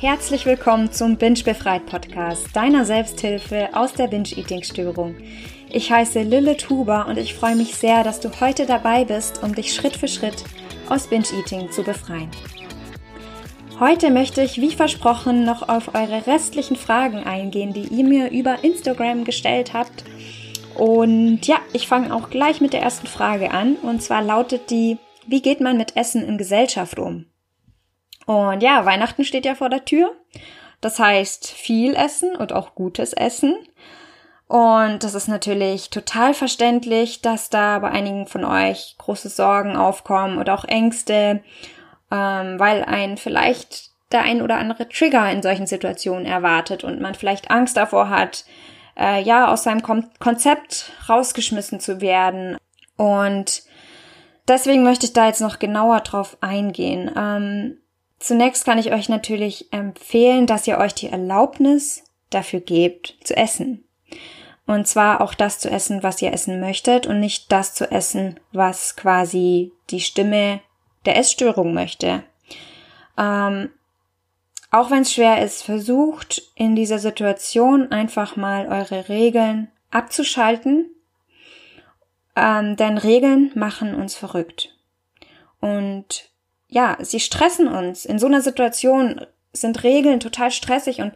Herzlich willkommen zum Binge Befreit Podcast, deiner Selbsthilfe aus der Binge-Eating-Störung. Ich heiße Lille Tuber und ich freue mich sehr, dass du heute dabei bist, um dich Schritt für Schritt aus Binge-Eating zu befreien. Heute möchte ich, wie versprochen, noch auf eure restlichen Fragen eingehen, die ihr mir über Instagram gestellt habt. Und ja, ich fange auch gleich mit der ersten Frage an. Und zwar lautet die, wie geht man mit Essen in Gesellschaft um? Und ja, Weihnachten steht ja vor der Tür. Das heißt viel Essen und auch gutes Essen. Und das ist natürlich total verständlich, dass da bei einigen von euch große Sorgen aufkommen oder auch Ängste, ähm, weil ein vielleicht der ein oder andere Trigger in solchen Situationen erwartet und man vielleicht Angst davor hat, äh, ja, aus seinem Kon Konzept rausgeschmissen zu werden. Und deswegen möchte ich da jetzt noch genauer drauf eingehen. Ähm, Zunächst kann ich euch natürlich empfehlen, dass ihr euch die Erlaubnis dafür gebt, zu essen. Und zwar auch das zu essen, was ihr essen möchtet und nicht das zu essen, was quasi die Stimme der Essstörung möchte. Ähm, auch wenn es schwer ist, versucht in dieser Situation einfach mal eure Regeln abzuschalten, ähm, denn Regeln machen uns verrückt. Und ja, sie stressen uns. In so einer Situation sind Regeln total stressig und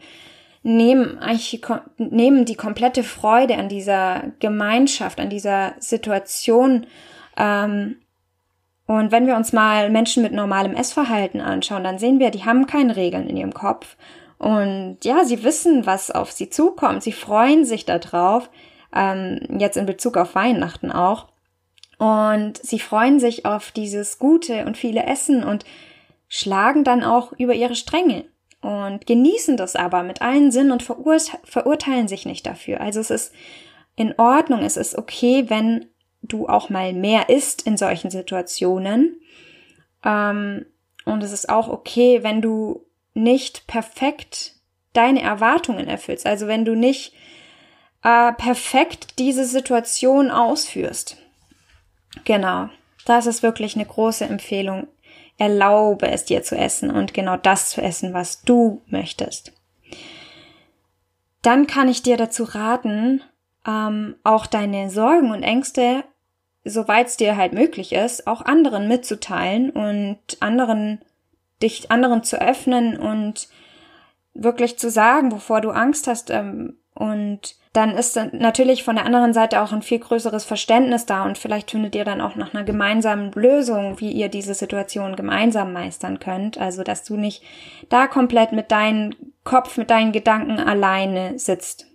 nehmen eigentlich, nehmen die komplette Freude an dieser Gemeinschaft, an dieser Situation. Ähm, und wenn wir uns mal Menschen mit normalem Essverhalten anschauen, dann sehen wir, die haben keine Regeln in ihrem Kopf. Und ja, sie wissen, was auf sie zukommt. Sie freuen sich darauf. Ähm, jetzt in Bezug auf Weihnachten auch. Und sie freuen sich auf dieses gute und viele Essen und schlagen dann auch über ihre Stränge und genießen das aber mit allen Sinnen und verurte verurteilen sich nicht dafür. Also es ist in Ordnung, es ist okay, wenn du auch mal mehr isst in solchen Situationen. Ähm, und es ist auch okay, wenn du nicht perfekt deine Erwartungen erfüllst. Also wenn du nicht äh, perfekt diese Situation ausführst. Genau. Das ist wirklich eine große Empfehlung. Erlaube es dir zu essen und genau das zu essen, was du möchtest. Dann kann ich dir dazu raten, ähm, auch deine Sorgen und Ängste, soweit es dir halt möglich ist, auch anderen mitzuteilen und anderen, dich anderen zu öffnen und wirklich zu sagen, wovor du Angst hast ähm, und dann ist natürlich von der anderen Seite auch ein viel größeres Verständnis da und vielleicht findet ihr dann auch nach einer gemeinsamen Lösung, wie ihr diese Situation gemeinsam meistern könnt. Also, dass du nicht da komplett mit deinem Kopf, mit deinen Gedanken alleine sitzt.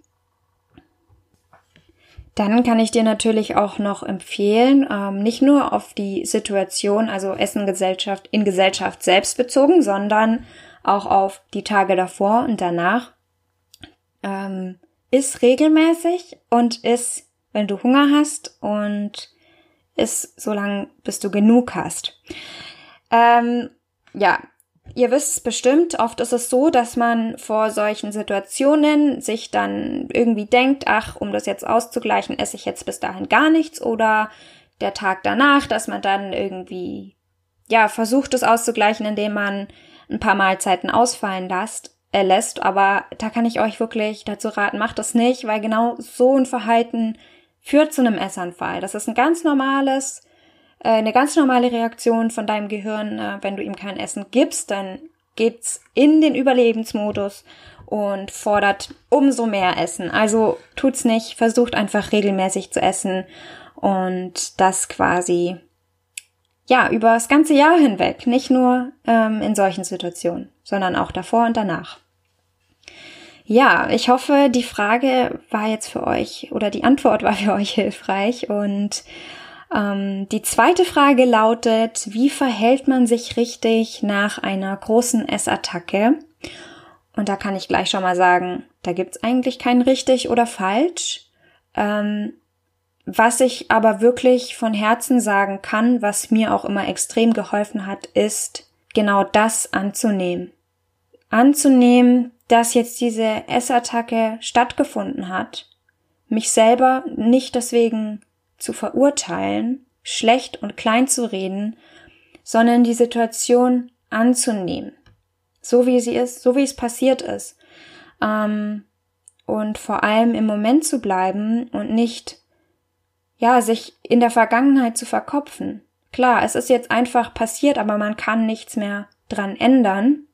Dann kann ich dir natürlich auch noch empfehlen, ähm, nicht nur auf die Situation, also Essen Gesellschaft in Gesellschaft selbst bezogen, sondern auch auf die Tage davor und danach. Ähm, Iss regelmäßig und iss, wenn du Hunger hast und iss so lange, bis du genug hast. Ähm, ja, ihr wisst bestimmt, oft ist es so, dass man vor solchen Situationen sich dann irgendwie denkt, ach, um das jetzt auszugleichen, esse ich jetzt bis dahin gar nichts oder der Tag danach, dass man dann irgendwie, ja, versucht es auszugleichen, indem man ein paar Mahlzeiten ausfallen lässt äh, lässt. Aber da kann ich euch wirklich dazu raten, macht das nicht, weil genau so ein Verhalten führt zu einem Essanfall. Das ist ein ganz normales, äh, eine ganz normale Reaktion von deinem Gehirn. Äh, wenn du ihm kein Essen gibst, dann geht's in den Überlebensmodus und fordert umso mehr Essen. Also tut's nicht, versucht einfach regelmäßig zu essen und das quasi ja über das ganze Jahr hinweg, nicht nur ähm, in solchen Situationen sondern auch davor und danach. Ja, ich hoffe, die Frage war jetzt für euch oder die Antwort war für euch hilfreich. Und ähm, die zweite Frage lautet, wie verhält man sich richtig nach einer großen Essattacke? Und da kann ich gleich schon mal sagen, da gibt's eigentlich kein richtig oder falsch. Ähm, was ich aber wirklich von Herzen sagen kann, was mir auch immer extrem geholfen hat, ist genau das anzunehmen anzunehmen, dass jetzt diese Essattacke stattgefunden hat, mich selber nicht deswegen zu verurteilen, schlecht und klein zu reden, sondern die Situation anzunehmen. so wie sie ist, so wie es passiert ist. Ähm, und vor allem im Moment zu bleiben und nicht, ja, sich in der Vergangenheit zu verkopfen. Klar, es ist jetzt einfach passiert, aber man kann nichts mehr dran ändern.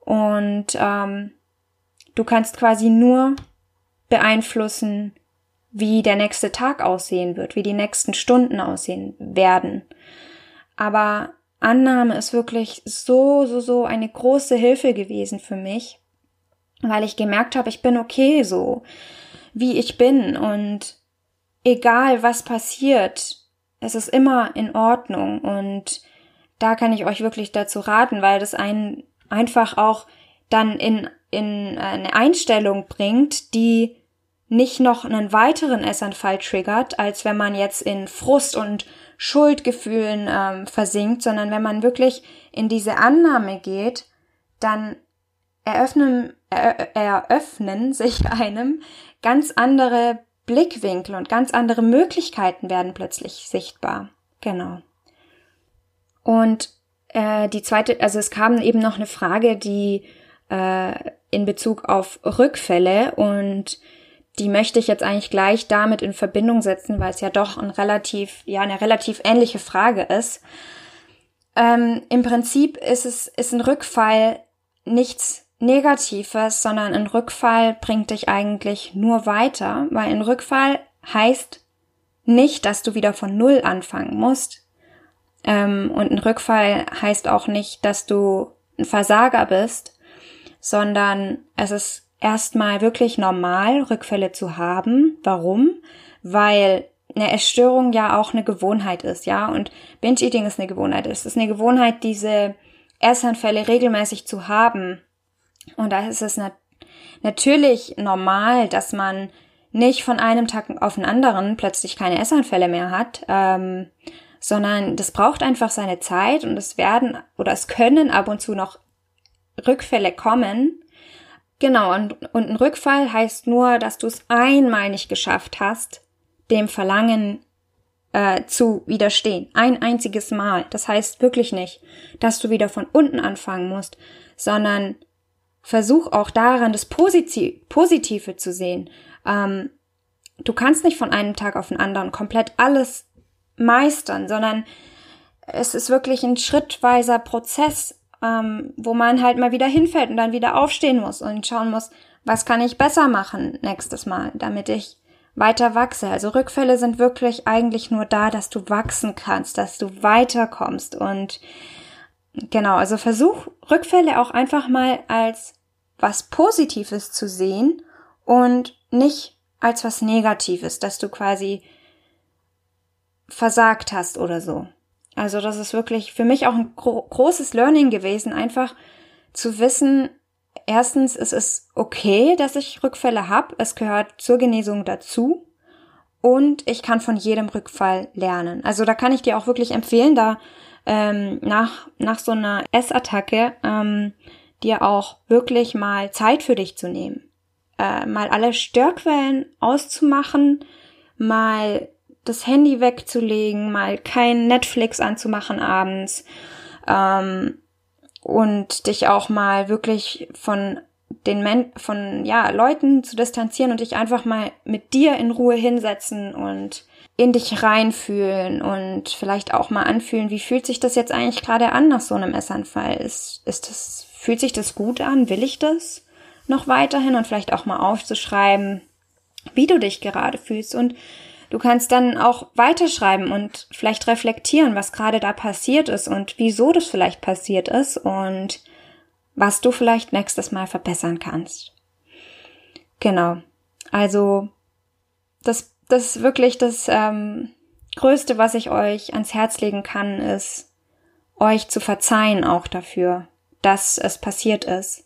Und ähm, du kannst quasi nur beeinflussen, wie der nächste Tag aussehen wird, wie die nächsten Stunden aussehen werden. Aber Annahme ist wirklich so, so, so eine große Hilfe gewesen für mich, weil ich gemerkt habe, ich bin okay so, wie ich bin und egal was passiert, es ist immer in Ordnung. Und da kann ich euch wirklich dazu raten, weil das einen einfach auch dann in, in eine Einstellung bringt, die nicht noch einen weiteren Essanfall triggert, als wenn man jetzt in Frust und Schuldgefühlen ähm, versinkt, sondern wenn man wirklich in diese Annahme geht, dann eröffnen, er, eröffnen sich einem ganz andere Blickwinkel und ganz andere Möglichkeiten werden plötzlich sichtbar. Genau. Und äh, die zweite, also es kam eben noch eine Frage, die äh, in Bezug auf Rückfälle und die möchte ich jetzt eigentlich gleich damit in Verbindung setzen, weil es ja doch ein relativ, ja, eine relativ ähnliche Frage ist. Ähm, Im Prinzip ist es, ist ein Rückfall nichts Negatives, sondern ein Rückfall bringt dich eigentlich nur weiter, weil ein Rückfall heißt nicht, dass du wieder von Null anfangen musst. Ähm, und ein Rückfall heißt auch nicht, dass du ein Versager bist, sondern es ist erstmal wirklich normal, Rückfälle zu haben. Warum? Weil eine Essstörung ja auch eine Gewohnheit ist, ja, und Binge-Eating ist eine Gewohnheit. Es ist eine Gewohnheit, diese Essanfälle regelmäßig zu haben. Und da ist es nat natürlich normal, dass man nicht von einem Tag auf den anderen plötzlich keine Essanfälle mehr hat, ähm, sondern das braucht einfach seine Zeit und es werden oder es können ab und zu noch Rückfälle kommen, Genau, und, und ein Rückfall heißt nur, dass du es einmal nicht geschafft hast, dem Verlangen äh, zu widerstehen. Ein einziges Mal. Das heißt wirklich nicht, dass du wieder von unten anfangen musst, sondern versuch auch daran, das Positiv Positive zu sehen. Ähm, du kannst nicht von einem Tag auf den anderen komplett alles meistern, sondern es ist wirklich ein schrittweiser Prozess, ähm, wo man halt mal wieder hinfällt und dann wieder aufstehen muss und schauen muss, was kann ich besser machen nächstes Mal, damit ich weiter wachse. Also Rückfälle sind wirklich eigentlich nur da, dass du wachsen kannst, dass du weiterkommst und genau, also versuch Rückfälle auch einfach mal als was Positives zu sehen und nicht als was Negatives, dass du quasi versagt hast oder so. Also das ist wirklich für mich auch ein gro großes Learning gewesen, einfach zu wissen, erstens, es ist okay, dass ich Rückfälle habe, es gehört zur Genesung dazu und ich kann von jedem Rückfall lernen. Also da kann ich dir auch wirklich empfehlen, da ähm, nach, nach so einer Essattacke ähm, dir auch wirklich mal Zeit für dich zu nehmen. Äh, mal alle Störquellen auszumachen, mal das Handy wegzulegen, mal kein Netflix anzumachen abends ähm, und dich auch mal wirklich von den Men von ja Leuten zu distanzieren und dich einfach mal mit dir in Ruhe hinsetzen und in dich reinfühlen und vielleicht auch mal anfühlen, wie fühlt sich das jetzt eigentlich gerade an nach so einem Essanfall? Ist, ist das, fühlt sich das gut an? Will ich das noch weiterhin? Und vielleicht auch mal aufzuschreiben, wie du dich gerade fühlst und Du kannst dann auch weiterschreiben und vielleicht reflektieren, was gerade da passiert ist und wieso das vielleicht passiert ist und was du vielleicht nächstes Mal verbessern kannst. Genau. Also das, das wirklich das ähm, Größte, was ich euch ans Herz legen kann, ist euch zu verzeihen auch dafür, dass es passiert ist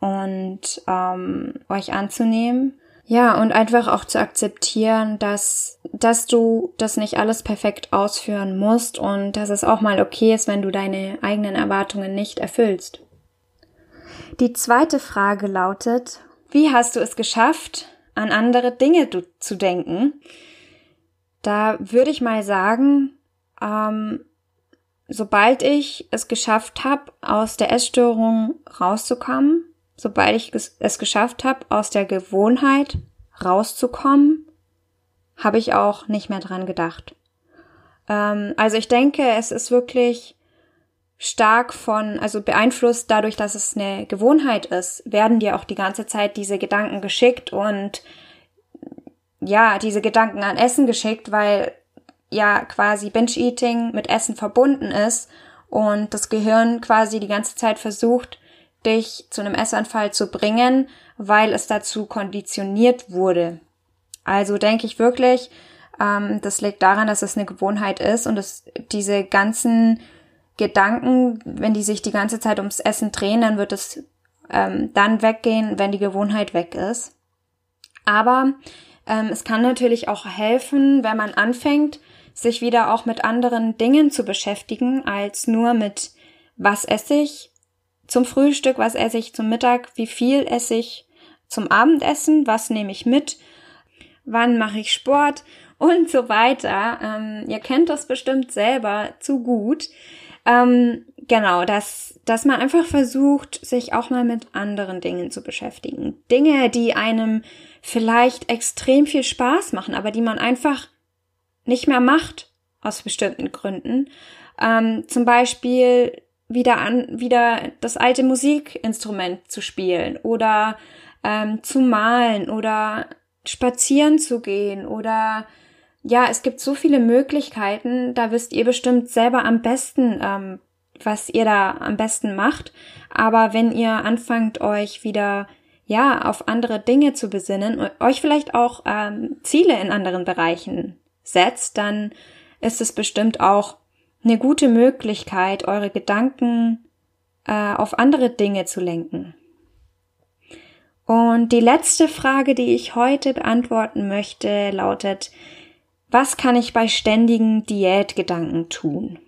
und ähm, euch anzunehmen ja, und einfach auch zu akzeptieren, dass, dass du das nicht alles perfekt ausführen musst und dass es auch mal okay ist, wenn du deine eigenen Erwartungen nicht erfüllst. Die zweite Frage lautet, wie hast du es geschafft, an andere Dinge zu denken? Da würde ich mal sagen, ähm, sobald ich es geschafft habe, aus der Essstörung rauszukommen, sobald ich es geschafft habe, aus der Gewohnheit rauszukommen, habe ich auch nicht mehr dran gedacht. Ähm, also ich denke, es ist wirklich stark von, also beeinflusst dadurch, dass es eine Gewohnheit ist, werden dir auch die ganze Zeit diese Gedanken geschickt und ja, diese Gedanken an Essen geschickt, weil ja quasi Binge-Eating mit Essen verbunden ist und das Gehirn quasi die ganze Zeit versucht, dich zu einem Essanfall zu bringen, weil es dazu konditioniert wurde. Also denke ich wirklich, ähm, das liegt daran, dass es eine Gewohnheit ist und dass diese ganzen Gedanken, wenn die sich die ganze Zeit ums Essen drehen, dann wird es ähm, dann weggehen, wenn die Gewohnheit weg ist. Aber ähm, es kann natürlich auch helfen, wenn man anfängt, sich wieder auch mit anderen Dingen zu beschäftigen, als nur mit was esse ich zum Frühstück, was esse ich zum Mittag, wie viel esse ich zum Abendessen, was nehme ich mit, wann mache ich Sport und so weiter. Ähm, ihr kennt das bestimmt selber zu gut. Ähm, genau, dass, dass man einfach versucht, sich auch mal mit anderen Dingen zu beschäftigen. Dinge, die einem vielleicht extrem viel Spaß machen, aber die man einfach nicht mehr macht aus bestimmten Gründen. Ähm, zum Beispiel wieder an, wieder das alte Musikinstrument zu spielen oder ähm, zu malen oder spazieren zu gehen oder ja, es gibt so viele Möglichkeiten, da wisst ihr bestimmt selber am besten, ähm, was ihr da am besten macht. Aber wenn ihr anfangt, euch wieder ja auf andere Dinge zu besinnen, euch vielleicht auch ähm, Ziele in anderen Bereichen setzt, dann ist es bestimmt auch eine gute Möglichkeit, eure Gedanken äh, auf andere Dinge zu lenken. Und die letzte Frage, die ich heute beantworten möchte, lautet, was kann ich bei ständigen Diätgedanken tun?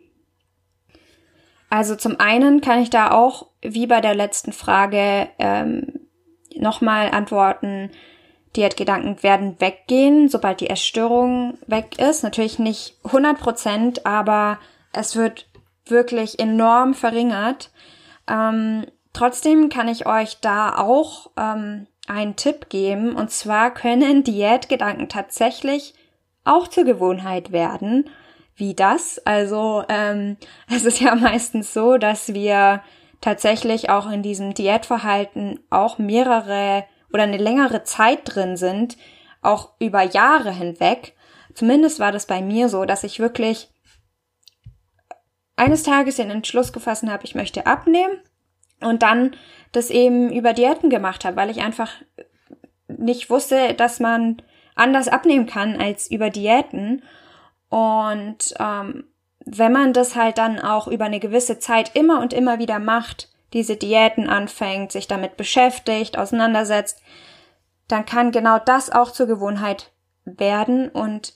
Also zum einen kann ich da auch, wie bei der letzten Frage, ähm, nochmal antworten, Diätgedanken werden weggehen, sobald die Essstörung weg ist. Natürlich nicht 100 Prozent, aber es wird wirklich enorm verringert. Ähm, trotzdem kann ich euch da auch ähm, einen Tipp geben. Und zwar können Diätgedanken tatsächlich auch zur Gewohnheit werden. Wie das? Also ähm, es ist ja meistens so, dass wir tatsächlich auch in diesem Diätverhalten auch mehrere oder eine längere Zeit drin sind, auch über Jahre hinweg. Zumindest war das bei mir so, dass ich wirklich eines Tages den Entschluss gefasst habe, ich möchte abnehmen und dann das eben über Diäten gemacht habe, weil ich einfach nicht wusste, dass man anders abnehmen kann als über Diäten. Und ähm, wenn man das halt dann auch über eine gewisse Zeit immer und immer wieder macht, diese Diäten anfängt, sich damit beschäftigt, auseinandersetzt, dann kann genau das auch zur Gewohnheit werden. Und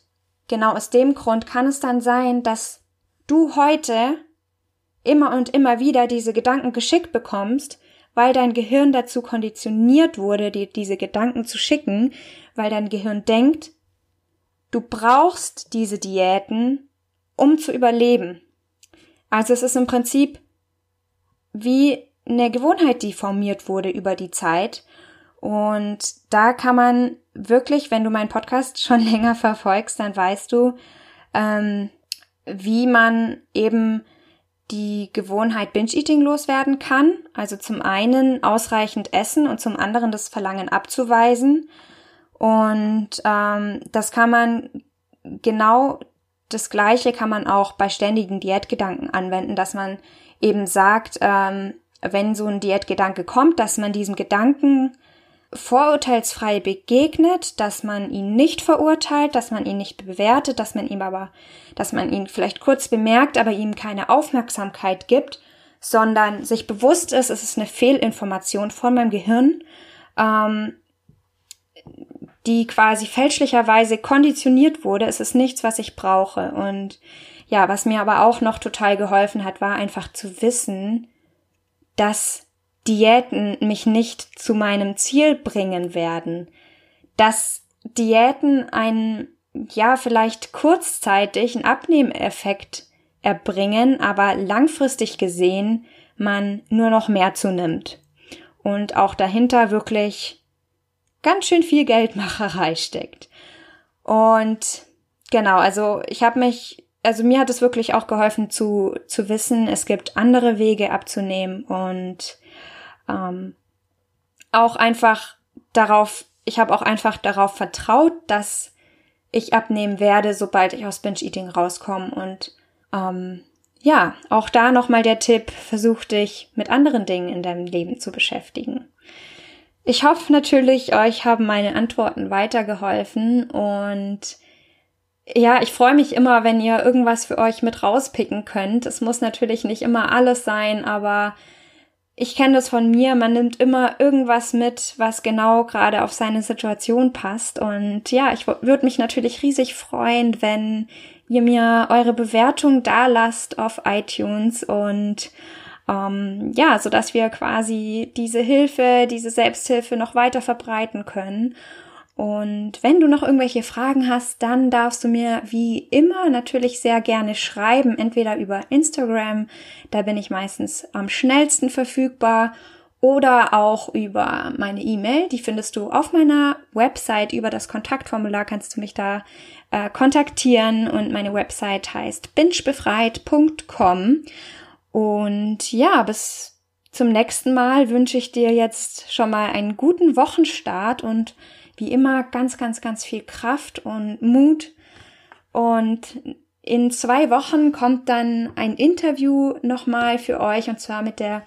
genau aus dem Grund kann es dann sein, dass du heute immer und immer wieder diese Gedanken geschickt bekommst, weil dein Gehirn dazu konditioniert wurde, dir diese Gedanken zu schicken, weil dein Gehirn denkt, du brauchst diese Diäten, um zu überleben. Also es ist im Prinzip wie eine Gewohnheit, die formiert wurde über die Zeit. Und da kann man wirklich, wenn du meinen Podcast schon länger verfolgst, dann weißt du, ähm, wie man eben die Gewohnheit Binge-Eating loswerden kann. Also zum einen ausreichend essen und zum anderen das Verlangen abzuweisen. Und ähm, das kann man genau das Gleiche kann man auch bei ständigen Diätgedanken anwenden, dass man eben sagt, ähm, wenn so ein Diätgedanke kommt, dass man diesem Gedanken vorurteilsfrei begegnet, dass man ihn nicht verurteilt, dass man ihn nicht bewertet, dass man ihm aber, dass man ihn vielleicht kurz bemerkt, aber ihm keine Aufmerksamkeit gibt, sondern sich bewusst ist, es ist eine Fehlinformation von meinem Gehirn, ähm, die quasi fälschlicherweise konditioniert wurde. Es ist nichts, was ich brauche. Und ja, was mir aber auch noch total geholfen hat, war einfach zu wissen, dass Diäten mich nicht zu meinem Ziel bringen werden, dass Diäten einen, ja, vielleicht kurzzeitig einen Abnehmeffekt erbringen, aber langfristig gesehen man nur noch mehr zunimmt und auch dahinter wirklich ganz schön viel Geldmacherei steckt. Und genau, also ich habe mich, also mir hat es wirklich auch geholfen zu, zu wissen, es gibt andere Wege abzunehmen und ähm, auch einfach darauf, ich habe auch einfach darauf vertraut, dass ich abnehmen werde, sobald ich aus Binge-Eating rauskomme. Und ähm, ja, auch da nochmal der Tipp, versuch dich mit anderen Dingen in deinem Leben zu beschäftigen. Ich hoffe natürlich, euch haben meine Antworten weitergeholfen und ja, ich freue mich immer, wenn ihr irgendwas für euch mit rauspicken könnt. Es muss natürlich nicht immer alles sein, aber ich kenne das von mir, man nimmt immer irgendwas mit, was genau gerade auf seine Situation passt. Und ja, ich würde mich natürlich riesig freuen, wenn ihr mir eure Bewertung da lasst auf iTunes und ähm, ja, so dass wir quasi diese Hilfe, diese Selbsthilfe noch weiter verbreiten können. Und wenn du noch irgendwelche Fragen hast, dann darfst du mir wie immer natürlich sehr gerne schreiben, entweder über Instagram, da bin ich meistens am schnellsten verfügbar, oder auch über meine E-Mail, die findest du auf meiner Website. Über das Kontaktformular kannst du mich da äh, kontaktieren und meine Website heißt bingebefreit.com. Und ja, bis zum nächsten Mal wünsche ich dir jetzt schon mal einen guten Wochenstart und wie immer ganz, ganz, ganz viel Kraft und Mut. Und in zwei Wochen kommt dann ein Interview nochmal für euch und zwar mit der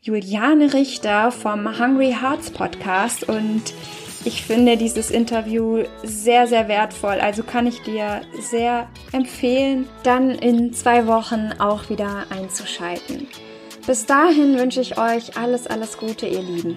Juliane Richter vom Hungry Hearts Podcast und ich finde dieses Interview sehr, sehr wertvoll. Also kann ich dir sehr empfehlen, dann in zwei Wochen auch wieder einzuschalten. Bis dahin wünsche ich euch alles, alles Gute, ihr Lieben.